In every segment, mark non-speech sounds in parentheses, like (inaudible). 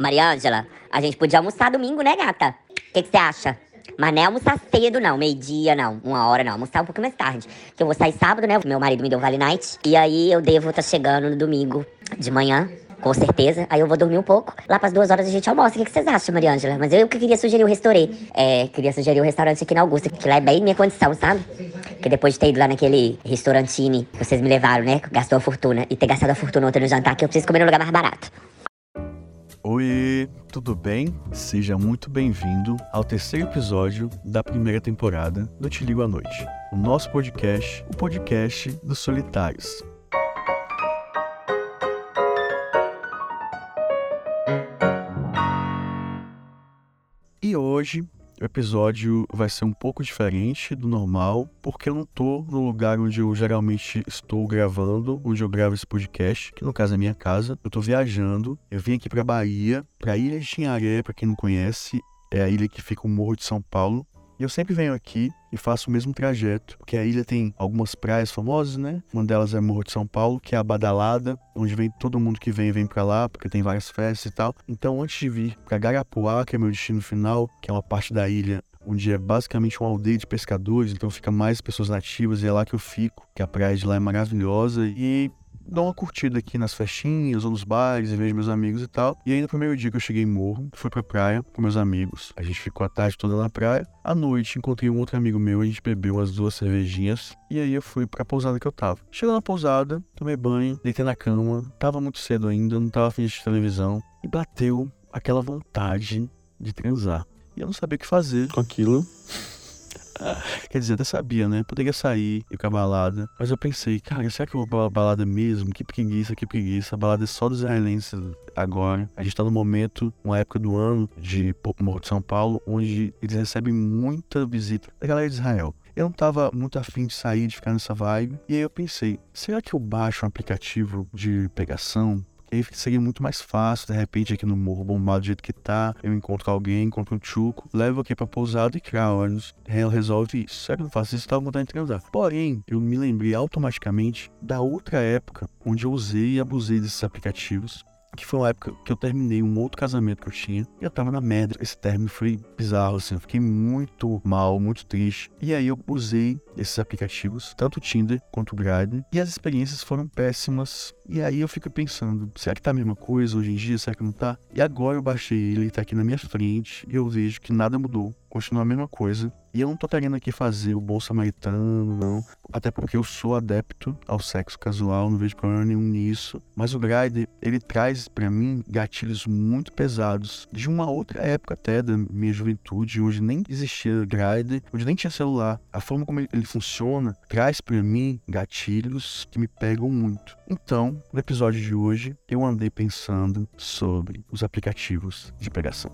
Mariângela, a gente podia almoçar domingo, né, gata? O que você acha? Mas não é almoçar cedo, não. Meio-dia, não. Uma hora, não. Almoçar um pouco mais tarde. Que eu vou sair sábado, né? Meu marido me deu Vale Night. E aí eu devo estar tá chegando no domingo de manhã. Com certeza. Aí eu vou dormir um pouco. Lá pras duas horas a gente almoça. O que, vocês acham, Mariângela? Mas eu que queria sugerir o restaurante. É, queria sugerir o restaurante aqui na Augusta, que lá é bem minha condição, sabe? Que depois de ter ido lá naquele restaurantine que vocês me levaram, né? Gastou a fortuna. E ter gastado a fortuna ontem no jantar, que eu preciso comer num lugar mais barato. Oi, tudo bem? Seja muito bem-vindo ao terceiro episódio da primeira temporada do Te Ligo à Noite, o nosso podcast, o podcast dos solitários. E hoje o episódio vai ser um pouco diferente do normal, porque eu não tô no lugar onde eu geralmente estou gravando, onde eu gravo esse podcast, que no caso é minha casa. Eu tô viajando, eu vim aqui pra Bahia, pra Ilha de Tinharé, pra quem não conhece, é a ilha que fica no Morro de São Paulo. E eu sempre venho aqui e faço o mesmo trajeto, porque a ilha tem algumas praias famosas, né? Uma delas é Morro de São Paulo, que é a Badalada, onde vem todo mundo que vem vem para lá, porque tem várias festas e tal. Então, antes de vir para Garapuá, que é meu destino final, que é uma parte da ilha onde é basicamente uma aldeia de pescadores, então fica mais pessoas nativas e é lá que eu fico, que a praia de lá é maravilhosa e dou uma curtida aqui nas festinhas ou nos bares e vejo meus amigos e tal. E aí no primeiro dia que eu cheguei em Morro, fui pra praia com meus amigos. A gente ficou a tarde toda na praia. À noite encontrei um outro amigo meu, a gente bebeu umas duas cervejinhas. E aí eu fui pra pousada que eu tava. Chegou na pousada, tomei banho, deitei na cama. Tava muito cedo ainda, não tava afim de televisão. E bateu aquela vontade de transar. E eu não sabia o que fazer com aquilo. (laughs) Quer dizer, até sabia, né? Poderia sair, ir pra balada. Mas eu pensei, cara, será que eu vou pra balada mesmo? Que preguiça, que preguiça. A balada é só dos israelenses agora. A gente tá no momento, uma época do ano de Morro de São Paulo, onde eles recebem muita visita da galera de Israel. Eu não tava muito afim de sair, de ficar nessa vibe. E aí eu pensei, será que eu baixo um aplicativo de pegação e seria muito mais fácil, de repente, aqui no morro bombado do jeito que tá, eu encontro alguém, encontro um chuco, levo aqui pra pousada e, claro, resolve isso. Será que eu não faço isso? Tava vontade de transar. Porém, eu me lembrei automaticamente da outra época onde eu usei e abusei desses aplicativos que foi uma época que eu terminei um outro casamento que eu tinha e eu tava na merda. Esse término foi bizarro, assim, eu fiquei muito mal, muito triste. E aí eu usei esses aplicativos, tanto o Tinder quanto o Grindr, e as experiências foram péssimas. E aí eu fico pensando, será que tá a mesma coisa hoje em dia? Será que não tá? E agora eu baixei ele, tá aqui na minha frente, e eu vejo que nada mudou continua a mesma coisa. E eu não tô querendo aqui fazer o bom samaritano, não. Até porque eu sou adepto ao sexo casual, não vejo problema nenhum nisso. Mas o Grindr, ele traz para mim gatilhos muito pesados. De uma outra época até, da minha juventude, onde nem existia Grindr, onde nem tinha celular. A forma como ele funciona traz para mim gatilhos que me pegam muito. Então, no episódio de hoje, eu andei pensando sobre os aplicativos de pegação.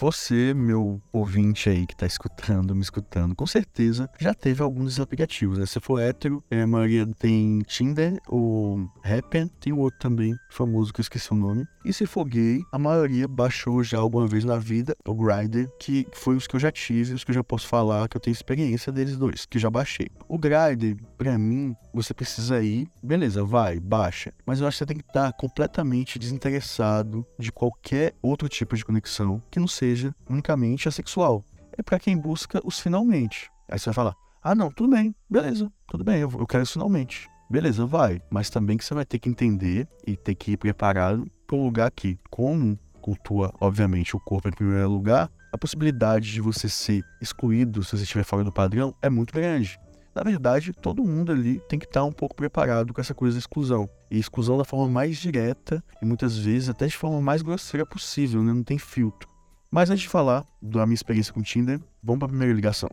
Você, meu ouvinte aí que tá escutando, me escutando, com certeza já teve alguns aplicativos, né? Se for hétero, é, a maioria tem Tinder ou Happn, tem outro também, famoso que eu esqueci o nome. E se for gay, a maioria baixou já alguma vez na vida o Grindr, que foi os que eu já tive, os que eu já posso falar, que eu tenho experiência deles dois, que já baixei. O Grindr, pra mim, você precisa ir, beleza, vai, baixa. Mas eu acho que você tem que estar completamente desinteressado de qualquer outro tipo de conexão que não seja seja unicamente assexual. É para quem busca os finalmente. Aí você vai falar: ah, não, tudo bem, beleza, tudo bem, eu, quero isso finalmente. Beleza, vai. Mas também que você vai ter que entender e ter que ir preparado para um lugar que, como cultua, obviamente, o corpo em primeiro lugar, a possibilidade de você ser excluído se você estiver fora do padrão é muito grande. Na verdade, todo mundo ali tem que estar um pouco preparado com essa coisa da exclusão. E exclusão da forma mais direta e muitas vezes até de forma mais grosseira possível, né? não tem filtro. Mas antes de falar da minha experiência com o Tinder, vamos para a primeira ligação.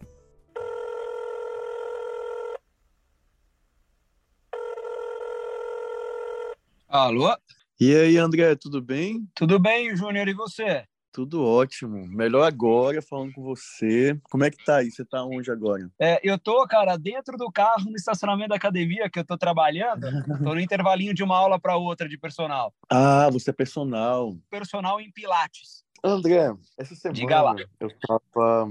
Alô? E aí, André, tudo bem? Tudo bem, Júnior, e você? Tudo ótimo. Melhor agora, falando com você. Como é que tá aí? Você tá onde agora? É, eu tô, cara, dentro do carro, no estacionamento da academia que eu tô trabalhando. (laughs) tô no intervalinho de uma aula para outra de personal. Ah, você é personal. Personal em Pilates. André, essa semana Diga lá. eu tava.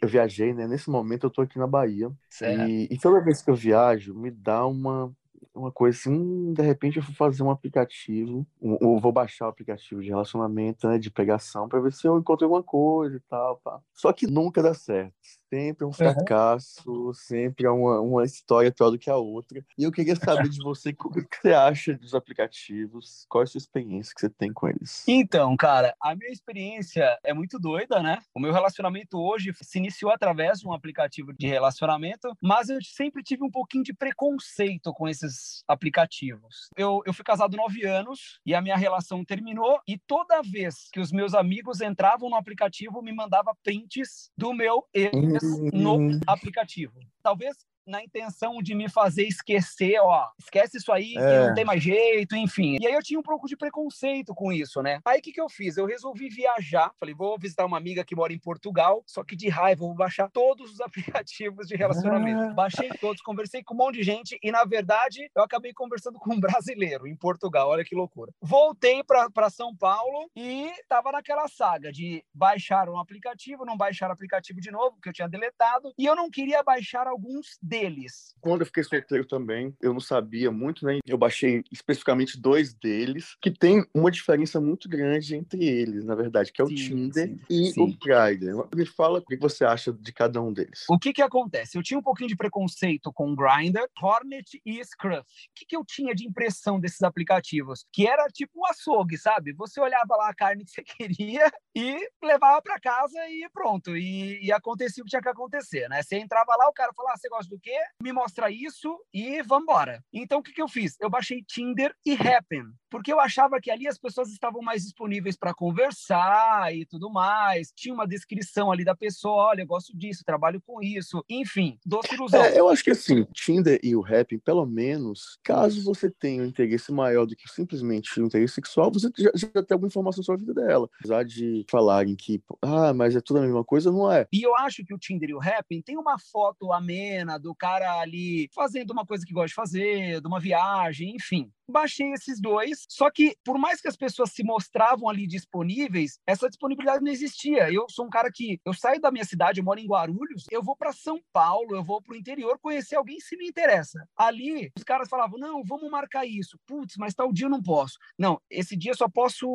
Eu viajei, né? Nesse momento eu tô aqui na Bahia. Certo. E, e toda vez que eu viajo, me dá uma uma coisa assim, hum, de repente eu vou fazer um aplicativo, ou vou baixar o aplicativo de relacionamento, né, de pegação, para ver se eu encontro alguma coisa e tal, pá. Só que nunca dá certo sempre um fracasso, uhum. sempre é uma, uma história pior do que a outra. E eu queria saber de você o que você acha dos aplicativos, qual é a sua experiência que você tem com eles? Então, cara, a minha experiência é muito doida, né? O meu relacionamento hoje se iniciou através de um aplicativo de relacionamento, mas eu sempre tive um pouquinho de preconceito com esses aplicativos. Eu, eu fui casado nove anos e a minha relação terminou, e toda vez que os meus amigos entravam no aplicativo, me mandava prints do meu ex no aplicativo. Talvez na intenção de me fazer esquecer, ó, esquece isso aí, é. não tem mais jeito, enfim. E aí eu tinha um pouco de preconceito com isso, né? Aí o que, que eu fiz? Eu resolvi viajar, falei, vou visitar uma amiga que mora em Portugal, só que de raiva, vou baixar todos os (laughs) aplicativos de relacionamento. Ah. Baixei todos, conversei com um monte de gente e, na verdade, eu acabei conversando com um (laughs) brasileiro em Portugal, olha que loucura. Voltei para São Paulo e tava naquela saga de baixar um aplicativo, não baixar o aplicativo de novo, que eu tinha deletado, e eu não queria baixar alguns deles. Quando eu fiquei solteiro também, eu não sabia muito, né? Eu baixei especificamente dois deles, que tem uma diferença muito grande entre eles, na verdade, que é o sim, Tinder sim, e sim. o Grindr. Me fala o que você acha de cada um deles. O que que acontece? Eu tinha um pouquinho de preconceito com o Grindr, Hornet e Scruff. O que que eu tinha de impressão desses aplicativos? Que era tipo um açougue, sabe? Você olhava lá a carne que você (laughs) queria e levava para casa e pronto. E, e acontecia o que tinha que acontecer, né? Você entrava lá, o cara falava, ah, você gosta do quê? Me mostra isso e vambora. Então, o que, que eu fiz? Eu baixei Tinder e Happen, porque eu achava que ali as pessoas estavam mais disponíveis para conversar e tudo mais. Tinha uma descrição ali da pessoa, olha, eu gosto disso, trabalho com isso. Enfim, doce ilusão. É, eu acho que assim, Tinder e o Happen, pelo menos, caso você tenha um interesse maior do que simplesmente um interesse sexual, você já, já tem alguma informação sobre a vida dela. Apesar de falarem que, ah, mas é tudo a mesma coisa, não é. E eu acho que o Tinder e o Happen tem uma foto amena do cara ali fazendo uma coisa que gosta de fazer, de uma viagem, enfim baixei esses dois. Só que, por mais que as pessoas se mostravam ali disponíveis, essa disponibilidade não existia. Eu sou um cara que eu saio da minha cidade, eu moro em Guarulhos, eu vou para São Paulo, eu vou para o interior conhecer alguém se me interessa. Ali, os caras falavam: não, vamos marcar isso. Putz, mas tal dia eu não posso. Não, esse dia eu só posso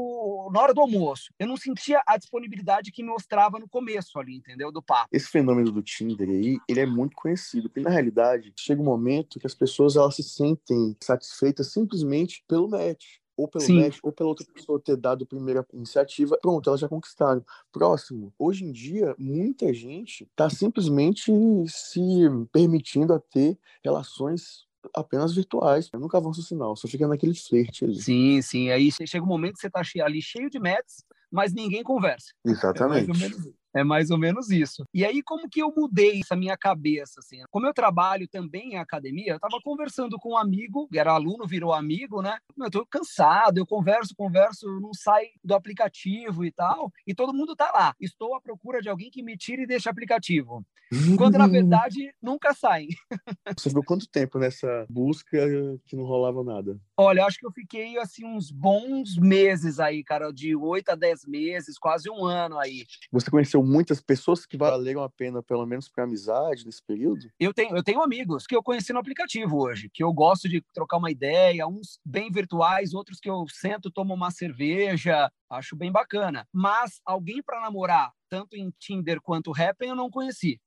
na hora do almoço. Eu não sentia a disponibilidade que me mostrava no começo ali, entendeu? Do papo. Esse fenômeno do Tinder aí, ele é muito conhecido, porque na realidade chega um momento que as pessoas elas se sentem satisfeitas simplesmente simplesmente pelo match. Ou pelo Sim. match, ou pela outra pessoa ter dado a primeira iniciativa. Pronto, elas já conquistaram. Próximo. Hoje em dia, muita gente está simplesmente se permitindo a ter relações apenas virtuais. Nunca avança o sinal, só fica naquele flerte ali. Sim, sim. Aí chega um momento que você está ali cheio de matches, mas ninguém conversa. Exatamente. É é mais ou menos isso. E aí, como que eu mudei essa minha cabeça? Assim? Como eu trabalho também em academia, eu estava conversando com um amigo, que era aluno, virou amigo, né? Eu tô cansado, eu converso, converso, não sai do aplicativo e tal, e todo mundo tá lá. Estou à procura de alguém que me tire desse aplicativo. Quando, na verdade, nunca saem. Você ficou quanto tempo nessa busca que não rolava nada? Olha, acho que eu fiquei, assim, uns bons meses aí, cara, de oito a dez meses, quase um ano aí. Você conheceu conheceu muitas pessoas que valeram a pena, pelo menos para amizade, nesse período? Eu tenho, eu tenho amigos que eu conheci no aplicativo hoje, que eu gosto de trocar uma ideia, uns bem virtuais, outros que eu sento, tomo uma cerveja, acho bem bacana. Mas alguém para namorar tanto em Tinder quanto Happn eu não conheci.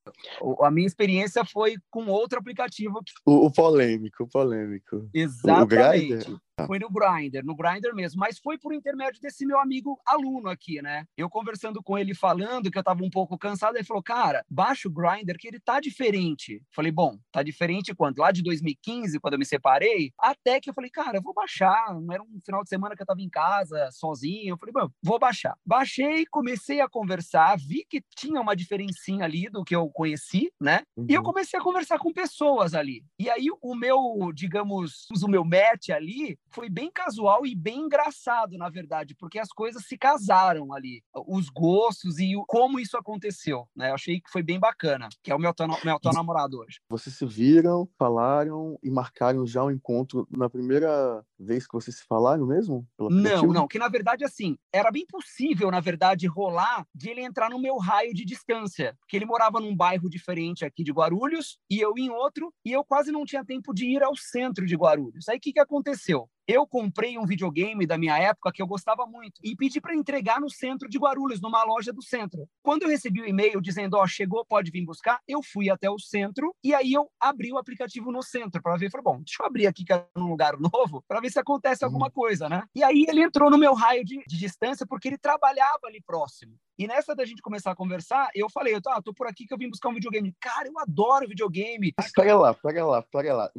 a minha experiência foi com outro aplicativo. O, o polêmico, o polêmico. Exatamente. O foi no Grindr, no Grindr mesmo, mas foi por intermédio desse meu amigo aluno aqui, né? Eu conversando com ele, falando que eu tava um pouco cansado, ele falou, cara, baixa o Grindr que ele tá diferente. Falei, bom, tá diferente quando? Lá de 2015, quando eu me separei, até que eu falei, cara, eu vou baixar. Não era um final de semana que eu tava em casa, sozinho. Eu falei, bom, vou baixar. Baixei, comecei a conversar, vi que tinha uma diferencinha ali do que eu conheci, né? Uhum. E eu uhum. comecei a conversar com pessoas ali. E aí o meu, digamos, o meu match ali foi bem casual e bem engraçado, na verdade, porque as coisas se casaram ali, os gostos e o, como isso aconteceu, né? Eu achei que foi bem bacana, que é o meu atual, meu atual namorado hoje. Vocês se viram, falaram e marcaram já o um encontro na primeira vez que vocês se falaram mesmo? Não, não, que na verdade, assim, era bem possível, na verdade, rolar de ele entrar entrar no meu raio de distância, porque ele morava num bairro diferente aqui de Guarulhos e eu em outro, e eu quase não tinha tempo de ir ao centro de Guarulhos. Aí o que, que aconteceu? Eu comprei um videogame da minha época que eu gostava muito e pedi para entregar no centro de Guarulhos, numa loja do centro. Quando eu recebi o e-mail dizendo, ó, oh, chegou, pode vir buscar, eu fui até o centro e aí eu abri o aplicativo no centro para ver, falei, bom, deixa eu abrir aqui que é um lugar (laughs) novo para ver se acontece alguma uhum. coisa, né? E aí ele entrou no meu raio de, de distância porque ele trabalhava ali próximo. E nessa da gente começar a conversar, eu falei, ah, tô por aqui que eu vim buscar um videogame. Cara, eu adoro videogame. Pega lá, pega lá, pega lá.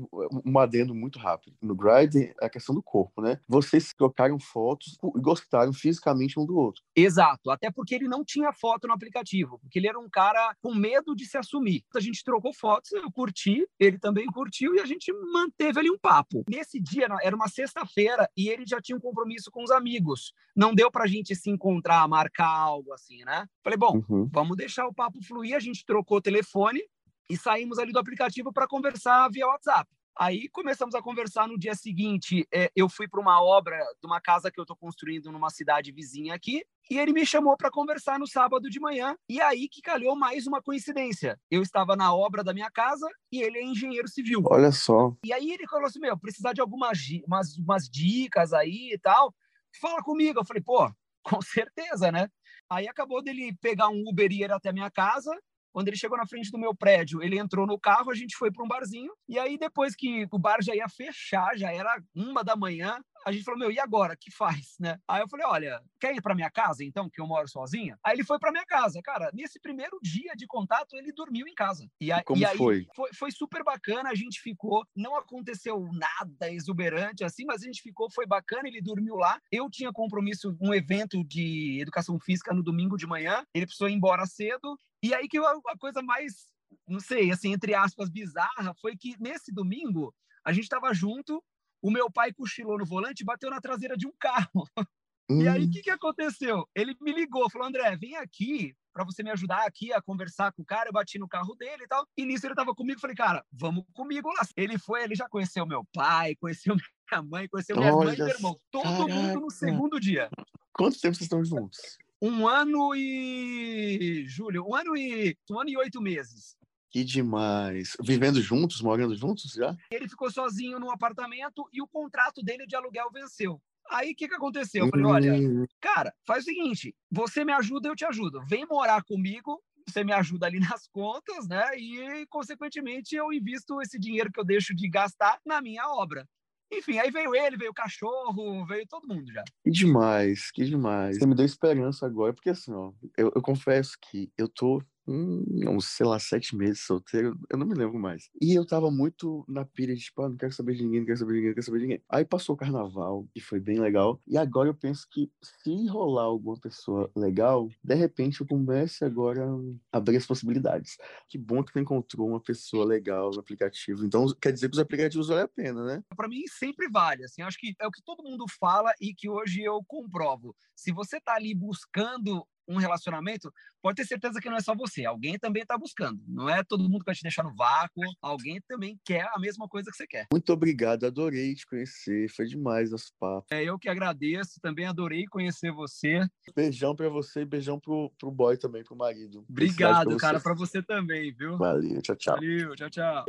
Um adendo muito rápido. No Grindr, é a questão do corpo, né? Vocês trocaram fotos e gostaram fisicamente um do outro. Exato, até porque ele não tinha foto no aplicativo, porque ele era um cara com medo de se assumir. A gente trocou fotos, eu curti, ele também curtiu e a gente manteve ali um papo. Nesse dia, era uma sexta-feira e ele já tinha um compromisso com os amigos. Não deu pra gente se encontrar, marcar algo assim, né? Falei, bom, uhum. vamos deixar o papo fluir. A gente trocou o telefone e saímos ali do aplicativo para conversar via WhatsApp. Aí começamos a conversar no dia seguinte. É, eu fui para uma obra de uma casa que eu estou construindo numa cidade vizinha aqui. E ele me chamou para conversar no sábado de manhã. E aí que calhou mais uma coincidência. Eu estava na obra da minha casa e ele é engenheiro civil. Olha só. E aí ele falou assim: Meu, precisar de algumas umas, umas dicas aí e tal. Fala comigo. Eu falei: Pô, com certeza, né? Aí acabou dele pegar um Uber e ir até a minha casa. Quando ele chegou na frente do meu prédio, ele entrou no carro, a gente foi para um barzinho. E aí, depois que o bar já ia fechar, já era uma da manhã, a gente falou, meu, e agora? que faz, né? Aí eu falei, olha, quer ir para minha casa, então, que eu moro sozinha? Aí ele foi para minha casa. Cara, nesse primeiro dia de contato, ele dormiu em casa. E, a, Como e aí foi? foi? Foi super bacana, a gente ficou, não aconteceu nada exuberante assim, mas a gente ficou, foi bacana, ele dormiu lá. Eu tinha compromisso, um evento de educação física no domingo de manhã, ele precisou ir embora cedo. E aí que a, a coisa mais não sei, assim, entre aspas, bizarra, foi que nesse domingo a gente estava junto o meu pai cochilou no volante e bateu na traseira de um carro. Hum. (laughs) E aí, o hum. que, que aconteceu? Ele me ligou, falou, André, vem aqui para você me ajudar aqui a conversar com o cara. Eu bati no carro dele e tal. E nisso ele tava comigo. Falei, cara, vamos comigo lá. Ele foi, ele já conheceu meu pai, conheceu minha mãe, conheceu minha mãe e meu irmão. Todo caraca. mundo no segundo dia. Quanto tempo vocês estão juntos? Um ano e. Júlio, um ano e. Um ano e oito meses. Que demais. Vivendo juntos, morando juntos já? Ele ficou sozinho no apartamento e o contrato dele de aluguel venceu. Aí o que, que aconteceu? Eu falei: olha, hum. cara, faz o seguinte: você me ajuda, eu te ajudo. Vem morar comigo, você me ajuda ali (laughs) nas contas, né? E, consequentemente, eu invisto esse dinheiro que eu deixo de gastar na minha obra. Enfim, aí veio ele, veio o cachorro, veio todo mundo já. Que demais, que demais. Você me deu esperança agora, porque assim, ó, eu, eu confesso que eu tô Uns, sei lá, sete meses solteiro, eu não me lembro mais. E eu tava muito na pilha de, tipo, ah, não quero saber de ninguém, não quero saber de ninguém, não quero saber de ninguém. Aí passou o carnaval, que foi bem legal. E agora eu penso que se rolar alguma pessoa legal, de repente eu comece agora a abrir as possibilidades. Que bom que tu encontrou uma pessoa legal no aplicativo. Então quer dizer que os aplicativos valem a pena, né? Para mim sempre vale, assim, acho que é o que todo mundo fala e que hoje eu comprovo. Se você tá ali buscando um relacionamento, pode ter certeza que não é só você. Alguém também está buscando. Não é todo mundo que vai te deixar no vácuo. Alguém também quer a mesma coisa que você quer. Muito obrigado. Adorei te conhecer. Foi demais nosso papo. É, eu que agradeço. Também adorei conhecer você. Beijão para você e beijão pro, pro boy também, pro marido. Obrigado, pra cara. Para você também, viu? Valeu. Tchau, tchau. Valeu. Tchau, tchau.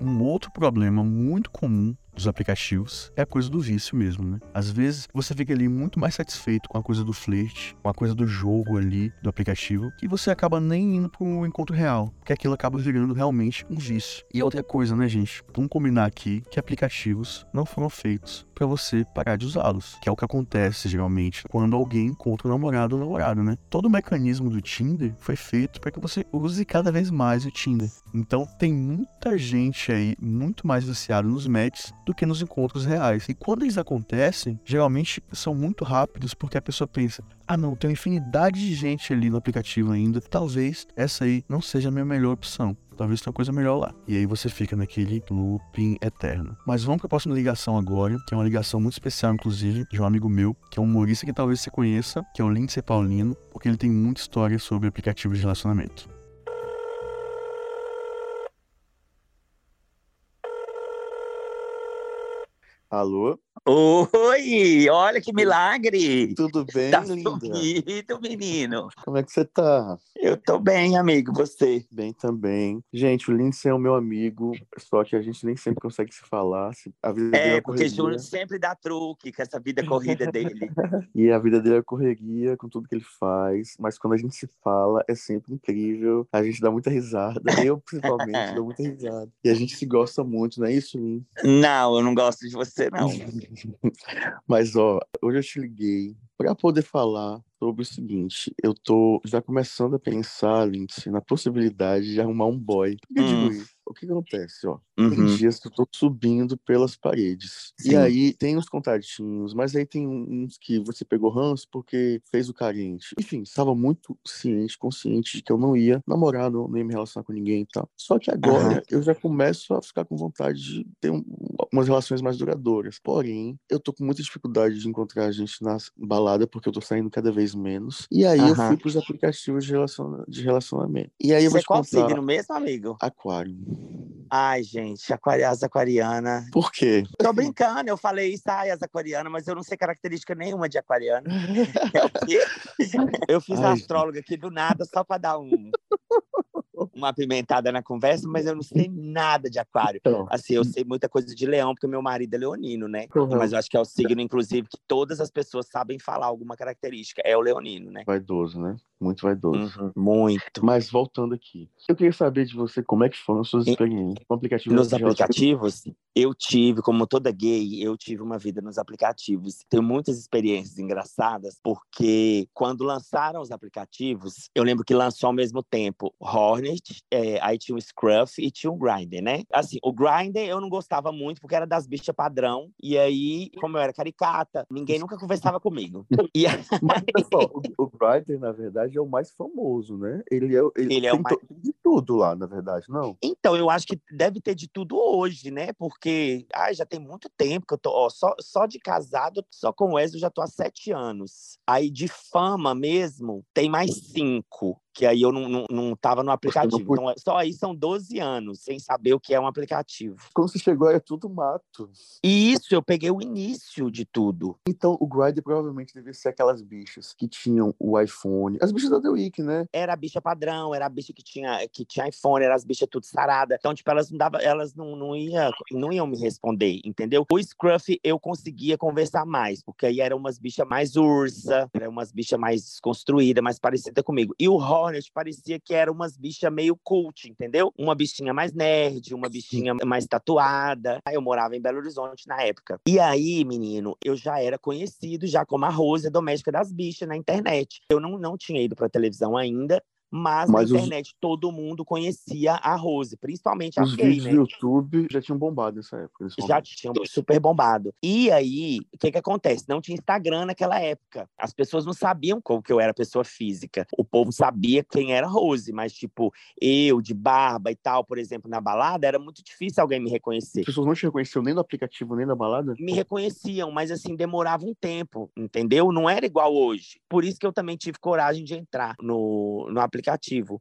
Um outro problema muito comum dos aplicativos é a coisa do vício mesmo, né? Às vezes você fica ali muito mais satisfeito com a coisa do flerte, com a coisa do jogo ali do aplicativo, que você acaba nem indo pro encontro real, porque aquilo acaba virando realmente um vício. E outra coisa, né, gente? Vamos combinar aqui que aplicativos não foram feitos para você parar de usá-los, que é o que acontece geralmente quando alguém encontra um namorado ou namorada, né? Todo o mecanismo do Tinder foi feito para que você use cada vez mais o Tinder. Então tem muita gente aí muito mais viciada nos matches do que nos encontros reais. E quando eles acontecem, geralmente são muito rápidos porque a pessoa pensa: ah, não, tem uma infinidade de gente ali no aplicativo ainda, talvez essa aí não seja a minha melhor opção. Talvez tenha coisa melhor lá. E aí você fica naquele looping eterno. Mas vamos para a próxima ligação agora, que é uma ligação muito especial, inclusive, de um amigo meu, que é um humorista que talvez você conheça, que é o Lindsay Paulino, porque ele tem muita história sobre aplicativos de relacionamento. Alô? Oi, olha que milagre! Tudo bem, Tá linda? sumido, menino. Como é que você tá? Eu tô bem, amigo, você? Bem também. Gente, o Lindsay é o meu amigo, só que a gente nem sempre consegue se falar. se- A vida dele É, é porque Júnior sempre dá truque com essa vida (laughs) corrida dele. E a vida dele é correria com tudo que ele faz. Mas quando a gente se fala, é sempre incrível. A gente dá muita risada. Eu, principalmente, dou muita risada. E a gente se gosta muito, não é isso, Lin? Não, eu não gosto de você, não. (laughs) (laughs) Mas, ó, hoje eu te liguei para poder falar sobre o seguinte. Eu tô já começando a pensar, Lindsay, na possibilidade de arrumar um boy. Por que eu digo Hum. isso? O que acontece, ó? Tem Uhum. dias que eu tô subindo pelas paredes. E Sim. aí tem uns contatinhos, mas aí tem uns que você pegou ranço porque fez o carente. Enfim, estava muito ciente, consciente de que eu não ia namorar, não, ia me relacionar com ninguém e tal. Só que agora Aham. eu já começo a ficar com vontade de ter um- umas relações mais duradouras. Porém, eu tô com muita dificuldade de encontrar gente na balada porque eu tô saindo cada vez menos. E aí eu Aham. fui pros aplicativos de, relaciona- de relacionamento. E aí eu vou Você te qual contar. signo mesmo, amigo? Aquário. Ai, gente, as aquariana. Por quê? Tô brincando, eu falei isso, ai, as aquariana, mas eu não sei característica nenhuma de aquariana. É o quê? (laughs) Eu fiz a Ai. astróloga aqui do nada só pra dar um, uma apimentada na conversa, mas eu não sei nada de aquário. Então, Assim, eu sei muita coisa de leão, porque meu marido é leonino, né? Uhum. Mas eu acho que é o signo, inclusive, que todas as pessoas sabem falar alguma característica. É o leonino, né? vaidoso, né? Muito vaidoso. Uhum, Muito. Mas voltando aqui, eu queria saber de você como é que foram as suas experiências com aplicativos Nos aplicativos, eu tive, como toda gay, eu tive uma vida nos aplicativos. Tenho muitas experiências engraçadas, porque quando lançaram os aplicativos, eu lembro que lançou ao mesmo tempo Hornet, é, aí tinha o Scruff e tinha o Grindr, né? Assim, o Grindr eu não gostava muito, porque era das bichas padrão, e aí, como eu era caricata, ninguém nunca conversava comigo. (laughs) E Mas, pessoal, o, o Grindr, na verdade, é o mais famoso, né? Ele é, ele Ele é o mais- de tudo lá, na verdade, não? Então, eu acho que deve ter de tudo hoje, né? Porque ai, já tem muito tempo que eu tô. Ó, só, só de casado, só com o Wesley, eu já tô há sete anos. Aí de fama mesmo, tem mais cinco. Que aí eu não, não, não tava no aplicativo. Então, só aí são 12 anos, sem saber o que é um aplicativo. Quando você chegou, era tudo mato. E isso, eu peguei o início de tudo. Então, o Grindr provavelmente devia ser aquelas bichas que tinham o iPhone. As bichas da The Week, né? Era a bicha padrão, era a bicha que tinha, que tinha iPhone, era as bichas tudo sarada. Então, tipo, elas não dava, elas não, não, ia, não iam me responder, entendeu? O Scruff eu conseguia conversar mais, porque aí eram umas bichas mais ursa, eram umas bichas mais desconstruídas, mais parecidas comigo. E o Hornet parecia que era umas bichas meio cult, entendeu? Uma bichinha mais nerd, uma bichinha mais tatuada. Aí eu morava em Belo Horizonte na época. E aí, menino, eu já era conhecido já como a Rose a doméstica das bichas na internet. Eu não, não tinha ido pra televisão ainda, mas, Mas os- na internet todo mundo conhecia a Rose, principalmente as Os vídeos né? do YouTube já tinham bombado nessa época. Já tinham super bombado. E aí, o que que acontece? Não tinha Instagram naquela época. As pessoas não sabiam como que eu era pessoa física. O povo sabia quem era Rose, mas tipo, eu de barba e tal, por exemplo, na balada, era muito difícil alguém me reconhecer As pessoas não te reconheciam nem no aplicativo, nem na balada? me reconheciam, mas assim, demorava um tempo, entendeu? Não era igual hoje. Por isso que eu também tive coragem de entrar no, no aplicativo.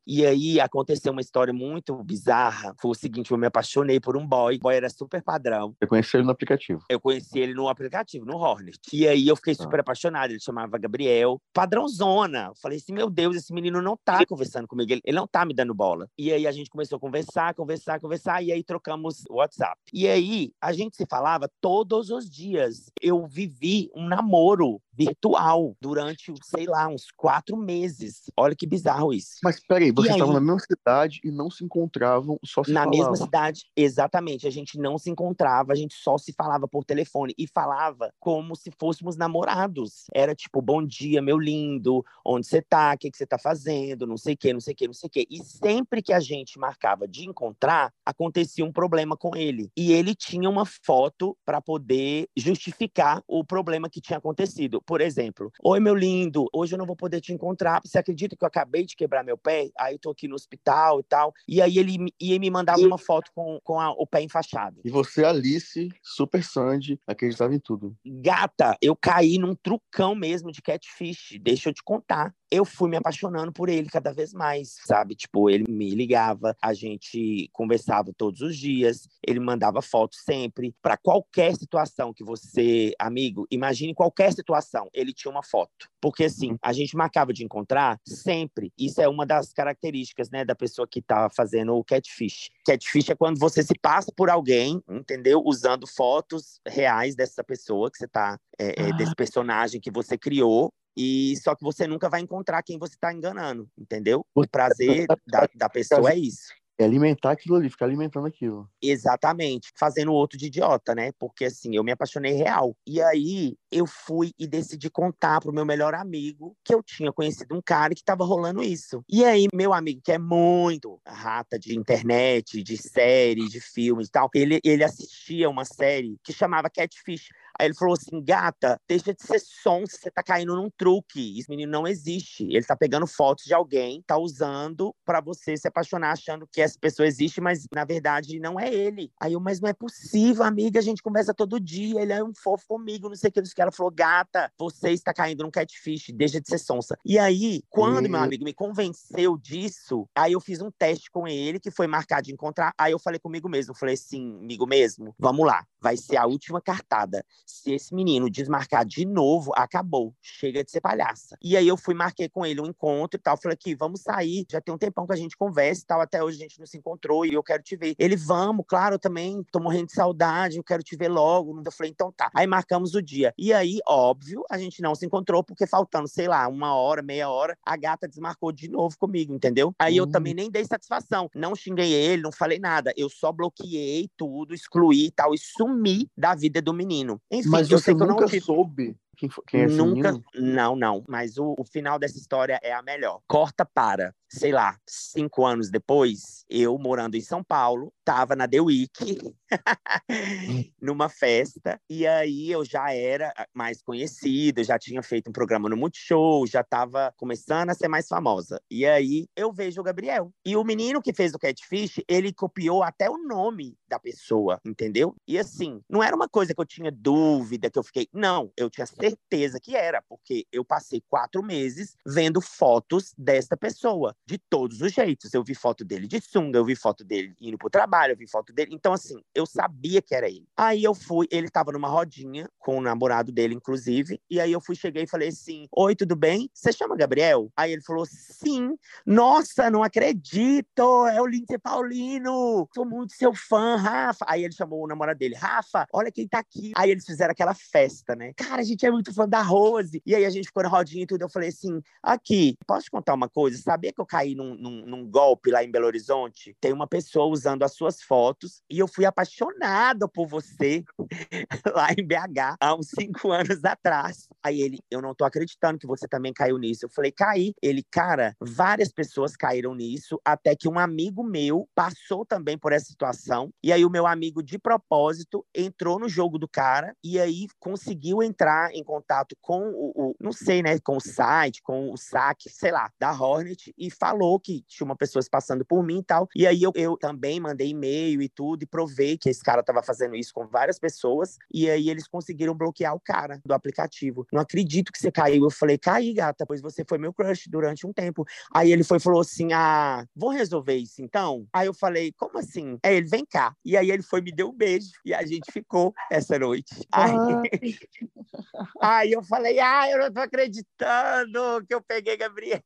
E aí aconteceu uma história muito bizarra. Foi o seguinte, eu me apaixonei por um boy. O boy era super padrão. Eu conheci ele no aplicativo. Eu conheci ele no aplicativo, no Hornet. E aí eu fiquei Tá. super apaixonado. Ele chamava Gabriel. Padrãozona. Eu falei assim, meu Deus, esse menino não tá conversando comigo. Ele, ele não tá me dando bola. E aí a gente começou a conversar, conversar, conversar. E aí trocamos o WhatsApp. E aí a gente se falava todos os dias. Eu vivi um namoro virtual durante, sei lá, uns quatro meses. Olha que bizarro isso. Mas peraí, vocês estavam na mesma cidade e não se encontravam, só se na falavam. mesma cidade, exatamente. A gente não se encontrava, a gente só se falava por telefone e falava como se fôssemos namorados. Era tipo, bom dia, meu lindo, onde você tá, o que, que você tá fazendo, não sei o que, não sei o que, não sei o que. E sempre que a gente marcava de encontrar, acontecia um problema com ele. E ele tinha uma foto para poder justificar o problema que tinha acontecido. Por exemplo, oi, meu lindo, hoje eu não vou poder te encontrar. Você acredita que eu acabei de quebrar meu pé? Aí eu tô aqui no hospital e tal. E aí ele ia me mandava uma foto com, com a- o pé enfaixado. E você, Alice, super Sandy, acreditava em tudo. Gata, eu caí num trucão mesmo de catfish. Deixa eu te contar. Eu fui me apaixonando por ele cada vez mais, sabe? Tipo, ele me ligava, a gente conversava todos os dias, ele mandava fotos sempre. Para qualquer situação que você, amigo, imagine qualquer situação, ele tinha uma foto. Porque assim, a gente marcava de encontrar sempre. Isso é uma das características, né, da pessoa que tá fazendo o catfish. Catfish é quando você se passa por alguém, entendeu? Usando fotos reais dessa pessoa que você tá, é, é, desse personagem que você criou e só que você nunca vai encontrar quem você está enganando, entendeu? O prazer da, da pessoa é isso. É alimentar aquilo ali, ficar alimentando aquilo. Exatamente. Fazendo o outro de idiota, né? Porque assim, eu me apaixonei real. E aí eu fui e decidi contar pro meu melhor amigo que eu tinha conhecido um cara que tava rolando isso. E aí, meu amigo, que é muito rata de internet, de série, de filmes e tal, ele, ele assistia uma série que chamava Catfish. Aí ele falou assim: gata, deixa de ser som, você tá caindo num truque. Esse menino não existe. Ele tá pegando fotos de alguém, tá usando para você se apaixonar, achando que essa pessoa existe, mas na verdade não é ele. Aí eu, mas não é possível, amiga, a gente conversa todo dia, ele é um fofo comigo, não sei o que. Ela falou: gata, você está caindo num catfish, deixa de ser sonsa. E aí, quando meu amigo me convenceu disso, aí eu fiz um teste com ele, que foi marcar de encontrar. Aí eu falei comigo mesmo, falei assim, amigo mesmo, vamos lá, vai ser a última cartada se esse menino desmarcar de novo, acabou. Chega de ser palhaça. E aí eu fui, marquei com ele um encontro e tal. Falei aqui, vamos sair. Já tem um tempão que a gente conversa e tal. Até hoje a gente não se encontrou e eu quero te ver. Ele, vamos, claro, eu também tô morrendo de saudade, eu quero te ver logo. Eu falei, então tá. Aí marcamos o dia. E aí, óbvio, a gente não se encontrou porque faltando, sei lá, uma hora, meia hora, a gata desmarcou de novo comigo, entendeu? Aí eu também nem dei satisfação. Não xinguei ele, não falei nada. Eu só bloqueei tudo, excluí e tal, e sumi da vida do menino. Enfim, Mas você nunca tive... soube quem, quem é Nunca, não, não. Mas o, o, final dessa história é a melhor. Corta para, sei lá, cinco anos depois, eu morando em São Paulo, tava na The Week, (laughs) numa festa, e aí eu já era mais conhecida, já tinha feito um programa no Multishow, já tava começando a ser mais famosa. E aí eu vejo o Gabriel. E o menino que fez o Catfish, ele copiou até o nome da pessoa, entendeu? E assim, não era uma coisa que eu tinha dúvida, que eu fiquei. Não, eu tinha certeza que era, porque eu passei quatro meses vendo fotos desta pessoa, de todos os jeitos. Eu vi foto dele de sunga, eu vi foto dele indo pro trabalho, eu vi foto dele. Então, assim, eu sabia que era ele. Aí eu fui, ele tava numa rodinha com o namorado dele, inclusive, e aí eu fui, cheguei e falei assim: Oi, tudo bem? Você chama Gabriel? Aí ele falou: Sim. Nossa, não acredito! É o Lindsay Paulino! Sou muito seu fã, Rafa. Aí ele chamou o namorado dele: Rafa, olha quem tá aqui. Aí eles fizeram aquela festa, né? Cara, a gente é muito fã da Rose. E aí a gente ficou na rodinha e tudo. Eu falei assim: aqui, posso te contar uma coisa? Sabia que eu caí num, num, num golpe lá em Belo Horizonte? Tem uma pessoa usando as suas fotos e eu fui apaixonada por você (laughs) lá em BH há uns cinco (laughs) anos atrás. Aí ele, eu não tô acreditando que você também caiu nisso. Eu falei, caí. Ele, cara, várias pessoas caíram nisso, até que um amigo meu passou também por essa situação. E aí o meu amigo, de propósito, entrou no jogo do cara e aí conseguiu entrar em contato com o, o não sei, né, com o site, com o saque, sei lá, da Hornet e falou que tinha uma pessoa se passando por mim e tal. E aí eu, eu também mandei e-mail e tudo e provei que esse cara tava fazendo isso com várias pessoas e aí eles conseguiram bloquear o cara do aplicativo. Não acredito que você caiu. Eu falei, caí, gata, pois você foi meu crush durante um tempo. Aí ele foi falou assim: "Ah, vou resolver isso então?". Aí eu falei: "Como assim?". É, ele vem cá. E aí ele foi me deu um beijo e a gente ficou essa noite. Aí, (laughs) aí eu falei: "Ah, eu não tô acreditando que eu peguei Gabriel".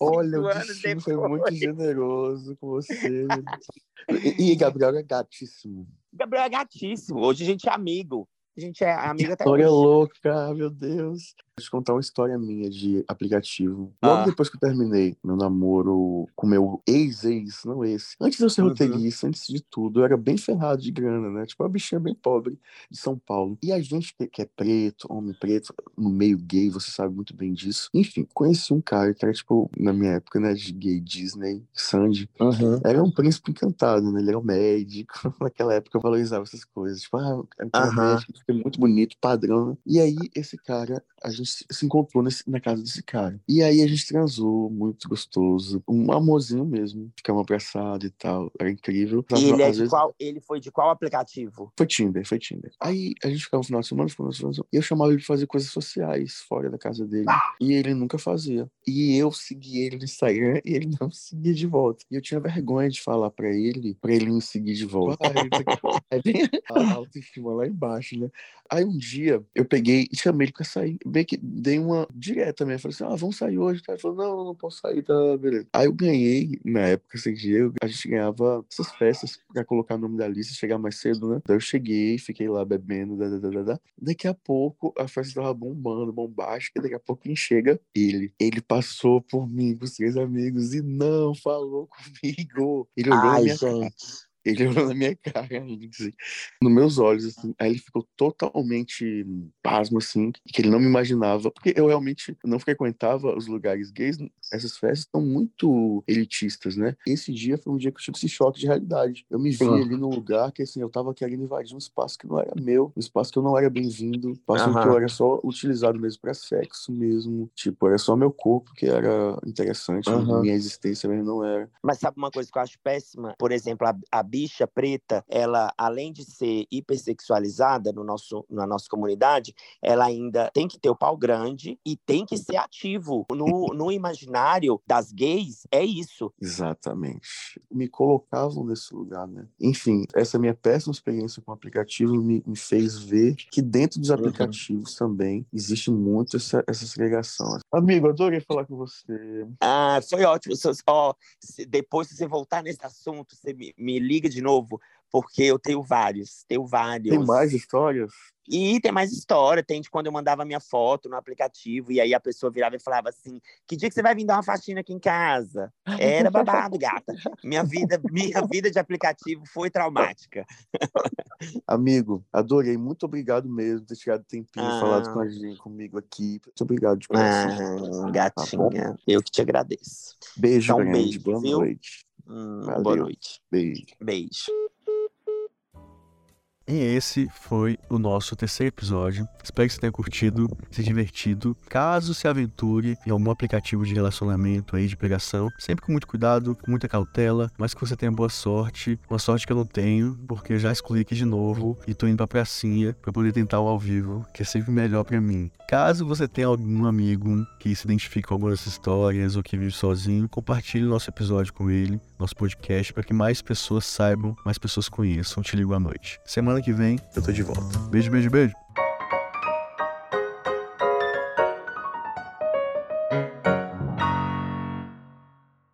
Olha, o destino foi muito generoso com você. E, e Gabriel é gatíssimo. Gabriel é gatíssimo. Hoje a gente é amigo. A gente é amiga até História hoje. louca, meu Deus. Te contar uma história minha de aplicativo. Logo ah. depois que eu terminei meu namoro com meu ex-ex, não esse. Antes de eu ser uhum. roteirista, antes de tudo, eu era bem ferrado de grana, né? Tipo, uma bichinha bem pobre de São Paulo. E a gente que é preto, homem preto, no meio gay, você sabe muito bem disso. Enfim, conheci um cara que era, tipo, na minha época, né, de gay Disney, Sandy. Uhum. Era um príncipe encantado, né? Ele era um médico. (laughs) Naquela época eu valorizava essas coisas. Tipo, ah, era um uhum. médico, muito bonito, padrão. E aí, esse cara a gente se encontrou nesse, na casa desse cara. E aí a gente transou, muito gostoso. Um amorzinho mesmo. Ficamos abraçados e tal. Era incrível. E ele, é vezes... qual, ele foi de qual aplicativo? Foi Tinder, foi Tinder. Aí a gente ficava no final de semana, ficava no final de semana, e eu chamava ele pra fazer coisas sociais fora da casa dele. Ah. E ele nunca fazia. E eu segui ele no Instagram e ele não (laughs) seguia de volta. E eu tinha vergonha de falar pra ele, pra ele me seguir de volta. (laughs) bem (laughs) a autoestima lá embaixo, né? Aí um dia eu peguei e chamei ele pra sair. Bem que dei uma direta mesmo. Falei assim: ah, vamos sair hoje. Ele falou: não, não posso sair, tá, beleza. Aí eu ganhei, na época, esse dia, a gente ganhava essas festas pra colocar o nome da lista, chegar mais cedo, né? Daí eu cheguei, fiquei lá bebendo, da, da, da, da. Daqui a pouco a festa tava bombando, bombástica. Daqui a pouco quem chega? Ele. Ele passou por mim, com os três amigos, e não falou (laughs) comigo. Ele olhou Ai, minha gente. cara. Ele (laughs) olhou na minha cara, assim, nos meus olhos, assim. Aí ele ficou totalmente pasmo, assim, que ele não me imaginava, porque eu realmente não frequentava os lugares gays. Essas festas são muito elitistas, né? Esse dia foi um dia que eu tive esse choque de realidade. Eu me vi uhum. ali num lugar que, assim, eu tava querendo invadir um espaço que não era meu, um espaço que eu não era bem-vindo, um espaço uhum. que eu era só utilizado mesmo para sexo mesmo. Tipo, era só meu corpo que era interessante, uhum. minha existência mesmo não era. Mas sabe uma coisa que eu acho péssima? Por exemplo, a, a bicha preta, ela, além de ser hipersexualizada no nosso, na nossa comunidade, ela ainda tem que ter o pau grande e tem que ser ativo. No, no imaginário das gays, é isso. Exatamente. Me colocavam nesse lugar, né? Enfim, essa minha péssima experiência com o aplicativo me, me fez ver que dentro dos uhum. aplicativos uhum. também existe muito essa, essa segregação. Amigo, adorei falar com você. Ah, foi ótimo. Ó, depois, se você voltar nesse assunto, você me, me liga liga de novo, porque eu tenho vários, tenho vários. Tem mais histórias? E tem mais história, tem de quando eu mandava minha foto no aplicativo e aí a pessoa virava e falava assim: "Que dia que você vai vir dar uma faxina aqui em casa?". Era babado, gata. Minha vida, (laughs) minha vida de aplicativo foi traumática. (laughs) Amigo, adorei, muito obrigado mesmo por ter tirado tempinho ah. falado com a gente, comigo aqui. Muito obrigado de coração. Ah, gatinha, tá eu que te agradeço. Beijo, então, grande. beijo, boa viu? noite. Hum, boa noite. Beijo. Beijo. E esse foi o nosso terceiro episódio. Espero que você tenha curtido, se divertido. Caso se aventure em algum aplicativo de relacionamento aí, de pegação, sempre com muito cuidado, com muita cautela, mas que você tenha boa sorte. Uma sorte que eu não tenho, porque já excluí aqui de novo e tô indo pra pracinha pra poder tentar o ao vivo, que é sempre melhor para mim. Caso você tenha algum amigo que se identifique com algumas histórias ou que vive sozinho, compartilhe nosso episódio com ele, nosso podcast, para que mais pessoas saibam, mais pessoas conheçam. Te ligo à noite. Semana que vem eu tô de volta. Beijo, beijo, beijo.